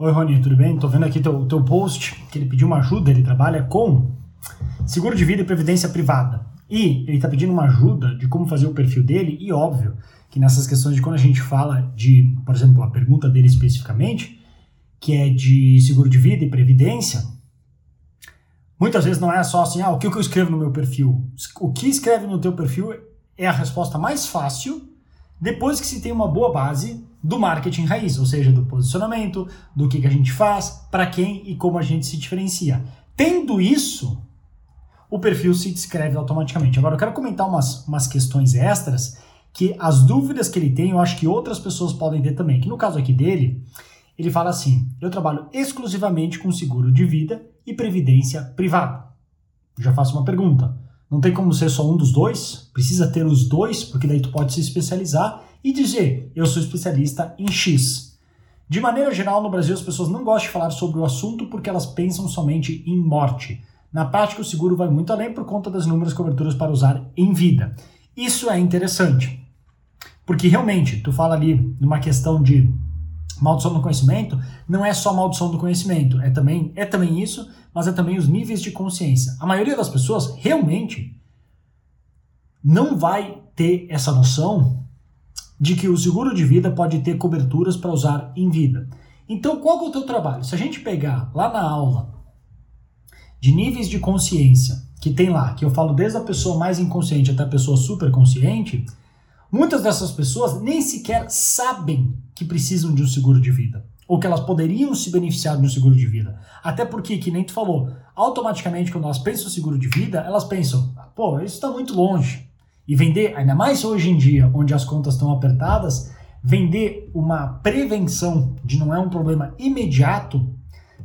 Oi, Rony, tudo bem? Tô vendo aqui teu, teu post que ele pediu uma ajuda, ele trabalha com seguro de vida e previdência privada. E ele está pedindo uma ajuda de como fazer o perfil dele, e óbvio que nessas questões de quando a gente fala de, por exemplo, a pergunta dele especificamente, que é de seguro de vida e previdência, muitas vezes não é só assim, ah, o que eu escrevo no meu perfil? O que escreve no teu perfil é a resposta mais fácil depois que se tem uma boa base do marketing raiz, ou seja, do posicionamento, do que, que a gente faz, para quem e como a gente se diferencia. Tendo isso, o perfil se descreve automaticamente. Agora, eu quero comentar umas, umas questões extras que as dúvidas que ele tem, eu acho que outras pessoas podem ter também. Que no caso aqui dele, ele fala assim: eu trabalho exclusivamente com seguro de vida e previdência privada. Já faço uma pergunta. Não tem como ser só um dos dois? Precisa ter os dois, porque daí tu pode se especializar e dizer: eu sou especialista em X. De maneira geral, no Brasil, as pessoas não gostam de falar sobre o assunto porque elas pensam somente em morte. Na prática, o seguro vai muito além por conta das inúmeras coberturas para usar em vida. Isso é interessante, porque realmente, tu fala ali numa questão de maldição do conhecimento, não é só maldição do conhecimento, é também, é também isso, mas é também os níveis de consciência. A maioria das pessoas realmente não vai ter essa noção de que o seguro de vida pode ter coberturas para usar em vida. Então, qual é o teu trabalho? Se a gente pegar lá na aula de níveis de consciência que tem lá, que eu falo desde a pessoa mais inconsciente até a pessoa super consciente, muitas dessas pessoas nem sequer sabem que precisam de um seguro de vida ou que elas poderiam se beneficiar de um seguro de vida. Até porque, que nem tu falou, automaticamente quando elas pensam em seguro de vida, elas pensam, pô, isso está muito longe. E vender, ainda mais hoje em dia, onde as contas estão apertadas, vender uma prevenção de não é um problema imediato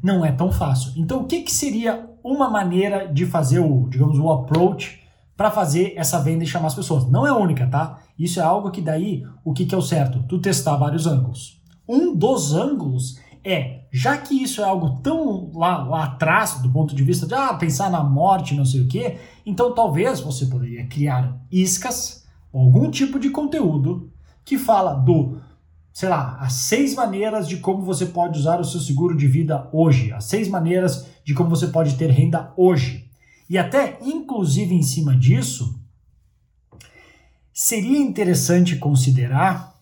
não é tão fácil. Então, o que, que seria uma maneira de fazer o, digamos, o approach para fazer essa venda e chamar as pessoas? Não é única, tá? Isso é algo que daí, o que, que é o certo? Tu testar vários ângulos. Um dos ângulos é, já que isso é algo tão lá, lá atrás, do ponto de vista de ah, pensar na morte, não sei o quê, então talvez você poderia criar iscas, algum tipo de conteúdo que fala do, sei lá, as seis maneiras de como você pode usar o seu seguro de vida hoje, as seis maneiras de como você pode ter renda hoje. E até, inclusive, em cima disso, seria interessante considerar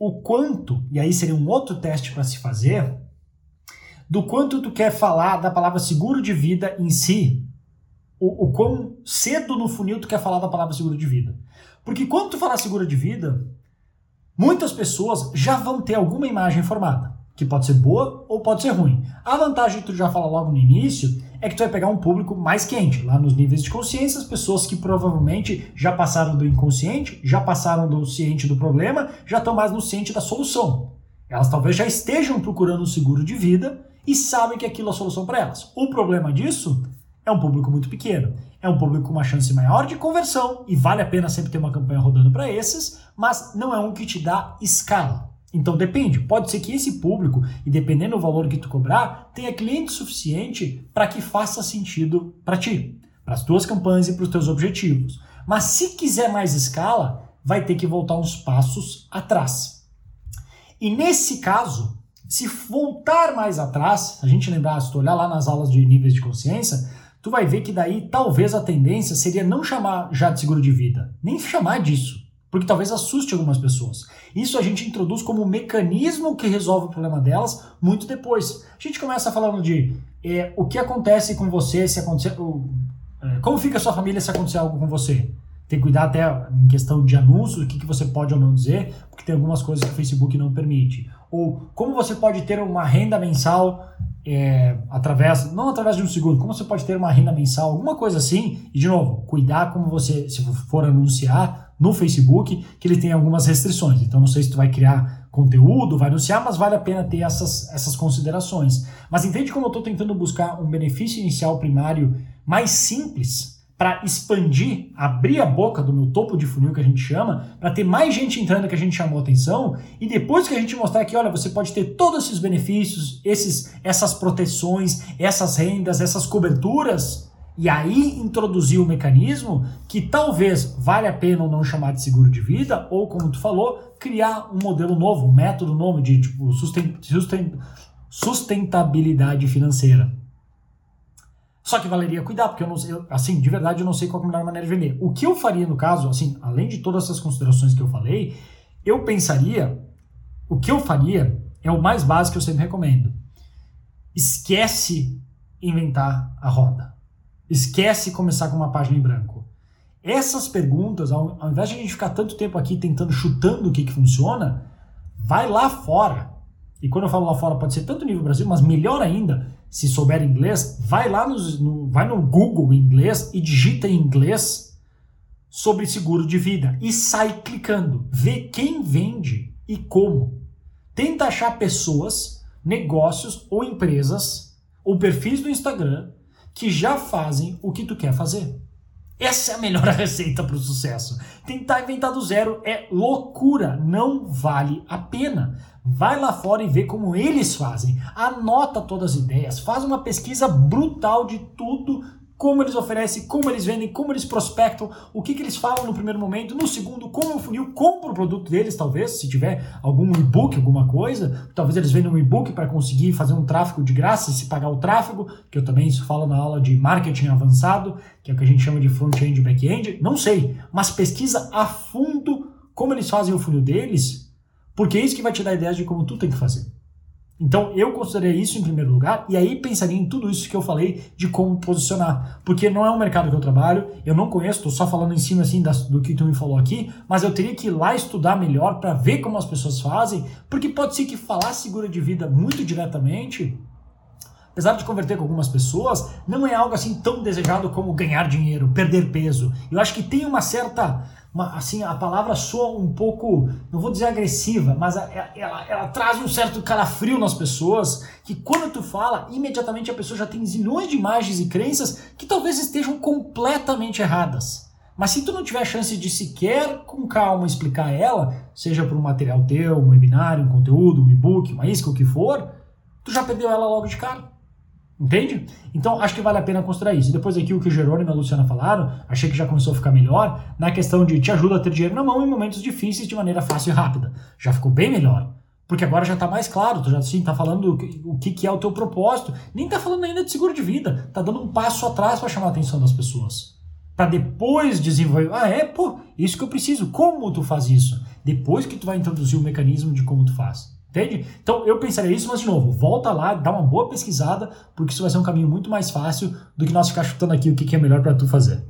o quanto, e aí seria um outro teste para se fazer, do quanto tu quer falar da palavra seguro de vida em si, o, o quão cedo no funil tu quer falar da palavra seguro de vida. Porque quando tu falar seguro de vida, muitas pessoas já vão ter alguma imagem formada que pode ser boa ou pode ser ruim. A vantagem que tu já fala logo no início é que tu vai pegar um público mais quente, lá nos níveis de consciência, as pessoas que provavelmente já passaram do inconsciente, já passaram do ciente do problema, já estão mais no ciente da solução. Elas talvez já estejam procurando um seguro de vida e sabem que aquilo é a solução para elas. O problema disso é um público muito pequeno. É um público com uma chance maior de conversão e vale a pena sempre ter uma campanha rodando para esses, mas não é um que te dá escala. Então depende, pode ser que esse público, e dependendo do valor que tu cobrar, tenha cliente suficiente para que faça sentido para ti, para as tuas campanhas e para os teus objetivos. Mas se quiser mais escala, vai ter que voltar uns passos atrás. E nesse caso, se voltar mais atrás, a gente lembrar, se tu olhar lá nas aulas de níveis de consciência, tu vai ver que daí talvez a tendência seria não chamar já de seguro de vida, nem chamar disso porque talvez assuste algumas pessoas. Isso a gente introduz como um mecanismo que resolve o problema delas muito depois. A gente começa falando de é, o que acontece com você se acontecer. É, como fica a sua família se acontecer algo com você? Tem que cuidar até em questão de anúncios, o que, que você pode ou não dizer, porque tem algumas coisas que o Facebook não permite. Ou como você pode ter uma renda mensal é, através, não através de um seguro, como você pode ter uma renda mensal, alguma coisa assim. E de novo, cuidar como você, se for anunciar, no Facebook que ele tem algumas restrições. Então não sei se tu vai criar conteúdo, vai anunciar, mas vale a pena ter essas, essas considerações. Mas entende como eu estou tentando buscar um benefício inicial primário mais simples para expandir, abrir a boca do meu topo de funil que a gente chama, para ter mais gente entrando que a gente chamou atenção, e depois que a gente mostrar que, olha, você pode ter todos esses benefícios, esses, essas proteções, essas rendas, essas coberturas, E aí introduzir o um mecanismo que talvez valha a pena ou não chamar de seguro de vida, ou como tu falou, criar um modelo novo, um método novo de tipo, susten susten sustentabilidade financeira. Só que valeria cuidar, porque eu não sei, assim, de verdade eu não sei qual é a melhor maneira de vender. O que eu faria no caso, assim, além de todas essas considerações que eu falei, eu pensaria, o que eu faria é o mais básico que eu sempre recomendo. Esquece inventar a roda. Esquece começar com uma página em branco. Essas perguntas, ao, ao invés de a gente ficar tanto tempo aqui tentando, chutando o que, que funciona, vai lá fora. E quando eu falo lá fora, pode ser tanto nível Brasil, mas melhor ainda, se souber inglês, vai lá no, vai no Google em inglês e digita em inglês sobre seguro de vida e sai clicando. Vê quem vende e como. Tenta achar pessoas, negócios ou empresas ou perfis do Instagram que já fazem o que tu quer fazer. Essa é a melhor receita para o sucesso. Tentar inventar do zero é loucura, não vale a pena. Vai lá fora e vê como eles fazem. Anota todas as ideias, faz uma pesquisa brutal de tudo como eles oferecem, como eles vendem, como eles prospectam, o que, que eles falam no primeiro momento, no segundo, como o funil compra o produto deles, talvez, se tiver algum e-book, alguma coisa, talvez eles vendam um e-book para conseguir fazer um tráfego de graça e se pagar o tráfego, que eu também falo na aula de marketing avançado, que é o que a gente chama de front-end e back-end, não sei, mas pesquisa a fundo como eles fazem o funil deles, porque é isso que vai te dar ideias de como tu tem que fazer. Então eu consideraria isso em primeiro lugar e aí pensaria em tudo isso que eu falei de como posicionar. Porque não é um mercado que eu trabalho, eu não conheço, estou só falando em cima assim das, do que tu me falou aqui, mas eu teria que ir lá estudar melhor para ver como as pessoas fazem, porque pode ser que falar segura de vida muito diretamente apesar de converter com algumas pessoas, não é algo assim tão desejado como ganhar dinheiro, perder peso. Eu acho que tem uma certa uma, assim, a palavra soa um pouco, não vou dizer agressiva, mas ela, ela, ela, traz um certo calafrio nas pessoas, que quando tu fala, imediatamente a pessoa já tem zilhões de imagens e crenças que talvez estejam completamente erradas. Mas se tu não tiver chance de sequer com calma explicar ela, seja por um material teu, um webinário, um conteúdo, um e-book, uma isca, o que for, tu já perdeu ela logo de cara. Entende? Então acho que vale a pena considerar isso. E depois aqui o que o Jerônimo e a Luciana falaram, achei que já começou a ficar melhor, na questão de te ajuda a ter dinheiro na mão em momentos difíceis de maneira fácil e rápida. Já ficou bem melhor. Porque agora já está mais claro, tu já assim, tá falando o que, que é o teu propósito. Nem tá falando ainda de seguro de vida. Tá dando um passo atrás para chamar a atenção das pessoas. Para depois desenvolver. Ah, é, pô, isso que eu preciso. Como tu faz isso? Depois que tu vai introduzir o mecanismo de como tu faz. Entende? Então eu pensaria isso, mas de novo, volta lá, dá uma boa pesquisada, porque isso vai ser um caminho muito mais fácil do que nós ficar chutando aqui o que é melhor para tu fazer.